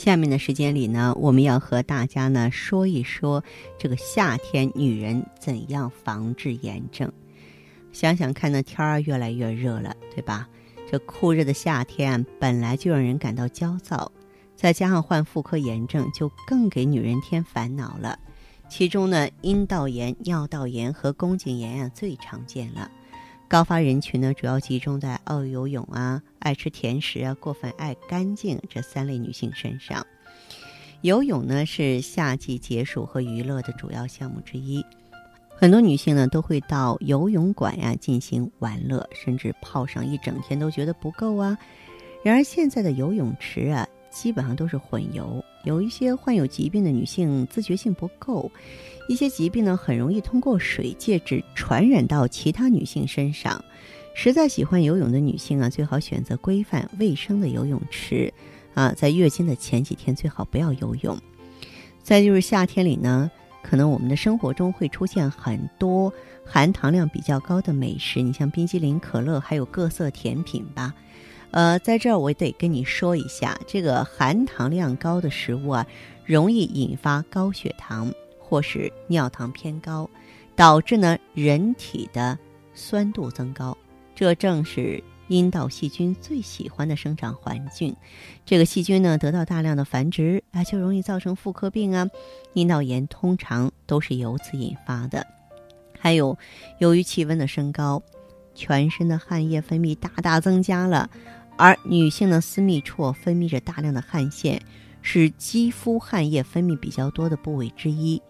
下面的时间里呢，我们要和大家呢说一说这个夏天女人怎样防治炎症。想想看，那天儿越来越热了，对吧？这酷热的夏天本来就让人感到焦躁，再加上患妇科炎症，就更给女人添烦恼了。其中呢，阴道炎、尿道炎和宫颈炎呀最常见了。高发人群呢，主要集中在爱游泳啊、爱吃甜食啊、过分爱干净这三类女性身上。游泳呢，是夏季解暑和娱乐的主要项目之一。很多女性呢都会到游泳馆呀进行玩乐，甚至泡上一整天都觉得不够啊。然而现在的游泳池啊基本上都是混游，有一些患有疾病的女性自觉性不够，一些疾病呢很容易通过水介质传染到其他女性身上。实在喜欢游泳的女性啊，最好选择规范卫生的游泳池啊，在月经的前几天最好不要游泳。再就是夏天里呢。可能我们的生活中会出现很多含糖量比较高的美食，你像冰激凌、可乐，还有各色甜品吧。呃，在这儿我得跟你说一下，这个含糖量高的食物啊，容易引发高血糖或是尿糖偏高，导致呢人体的酸度增高，这正是。阴道细菌最喜欢的生长环境，这个细菌呢得到大量的繁殖啊，就容易造成妇科病啊。阴道炎通常都是由此引发的。还有，由于气温的升高，全身的汗液分泌大大增加了，而女性的私密处分泌着大量的汗腺，是肌肤汗液分泌比较多的部位之一。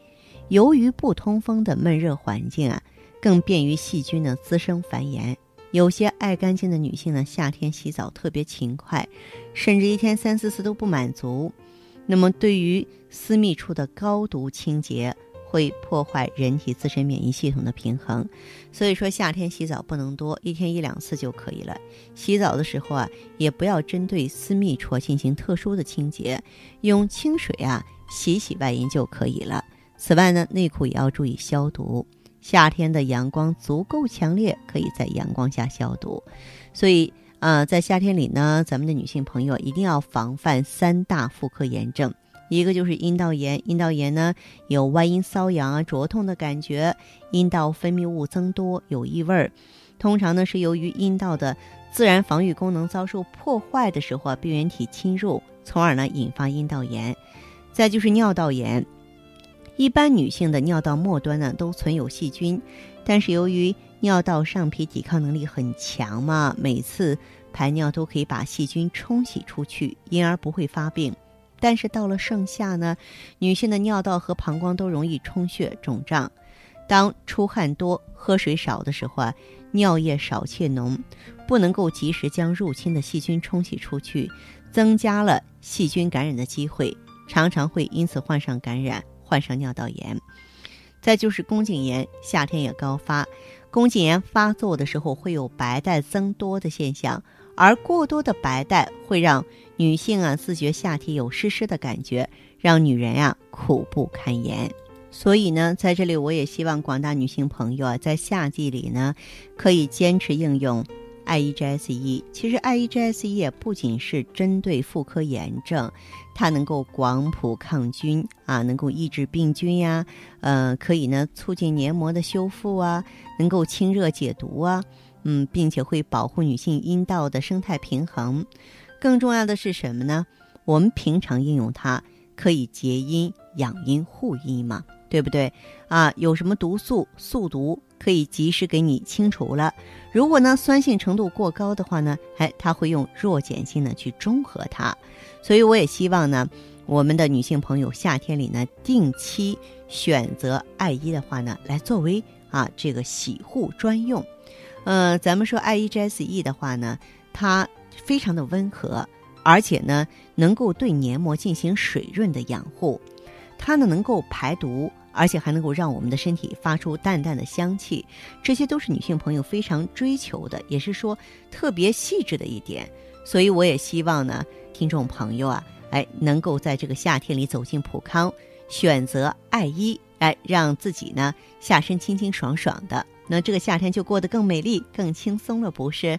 由于不通风的闷热环境啊，更便于细菌的滋生繁衍。有些爱干净的女性呢，夏天洗澡特别勤快，甚至一天三四次都不满足。那么，对于私密处的高度清洁，会破坏人体自身免疫系统的平衡。所以说，夏天洗澡不能多，一天一两次就可以了。洗澡的时候啊，也不要针对私密处进行特殊的清洁，用清水啊洗洗外阴就可以了。此外呢，内裤也要注意消毒。夏天的阳光足够强烈，可以在阳光下消毒。所以，呃，在夏天里呢，咱们的女性朋友一定要防范三大妇科炎症。一个就是阴道炎，阴道炎呢有外阴瘙痒啊、灼痛的感觉，阴道分泌物增多，有异味儿。通常呢是由于阴道的自然防御功能遭受破坏的时候啊，病原体侵入，从而呢引发阴道炎。再就是尿道炎。一般女性的尿道末端呢都存有细菌，但是由于尿道上皮抵抗能力很强嘛，每次排尿都可以把细菌冲洗出去，因而不会发病。但是到了盛夏呢，女性的尿道和膀胱都容易充血肿胀。当出汗多、喝水少的时候啊，尿液少且浓，不能够及时将入侵的细菌冲洗出去，增加了细菌感染的机会，常常会因此患上感染。患上尿道炎，再就是宫颈炎，夏天也高发。宫颈炎发作的时候会有白带增多的现象，而过多的白带会让女性啊自觉下体有湿湿的感觉，让女人呀苦不堪言。所以呢，在这里我也希望广大女性朋友啊，在夏季里呢，可以坚持应用。IEGS-E，其实 IEGS-E 也不仅是针对妇科炎症，它能够广谱抗菌啊，能够抑制病菌呀，呃，可以呢促进黏膜的修复啊，能够清热解毒啊，嗯，并且会保护女性阴道的生态平衡。更重要的是什么呢？我们平常应用它，可以洁阴养阴护阴嘛，对不对？啊，有什么毒素、宿毒？可以及时给你清除了。如果呢酸性程度过高的话呢，哎，它会用弱碱性呢去中和它。所以我也希望呢，我们的女性朋友夏天里呢定期选择艾依的话呢，来作为啊这个洗护专用。呃，咱们说艾依 GSE 的话呢，它非常的温和，而且呢，能够对黏膜进行水润的养护。它呢，能够排毒，而且还能够让我们的身体发出淡淡的香气，这些都是女性朋友非常追求的，也是说特别细致的一点。所以我也希望呢，听众朋友啊，哎，能够在这个夏天里走进普康，选择爱伊，哎，让自己呢下身清清爽爽的，那这个夏天就过得更美丽、更轻松了，不是？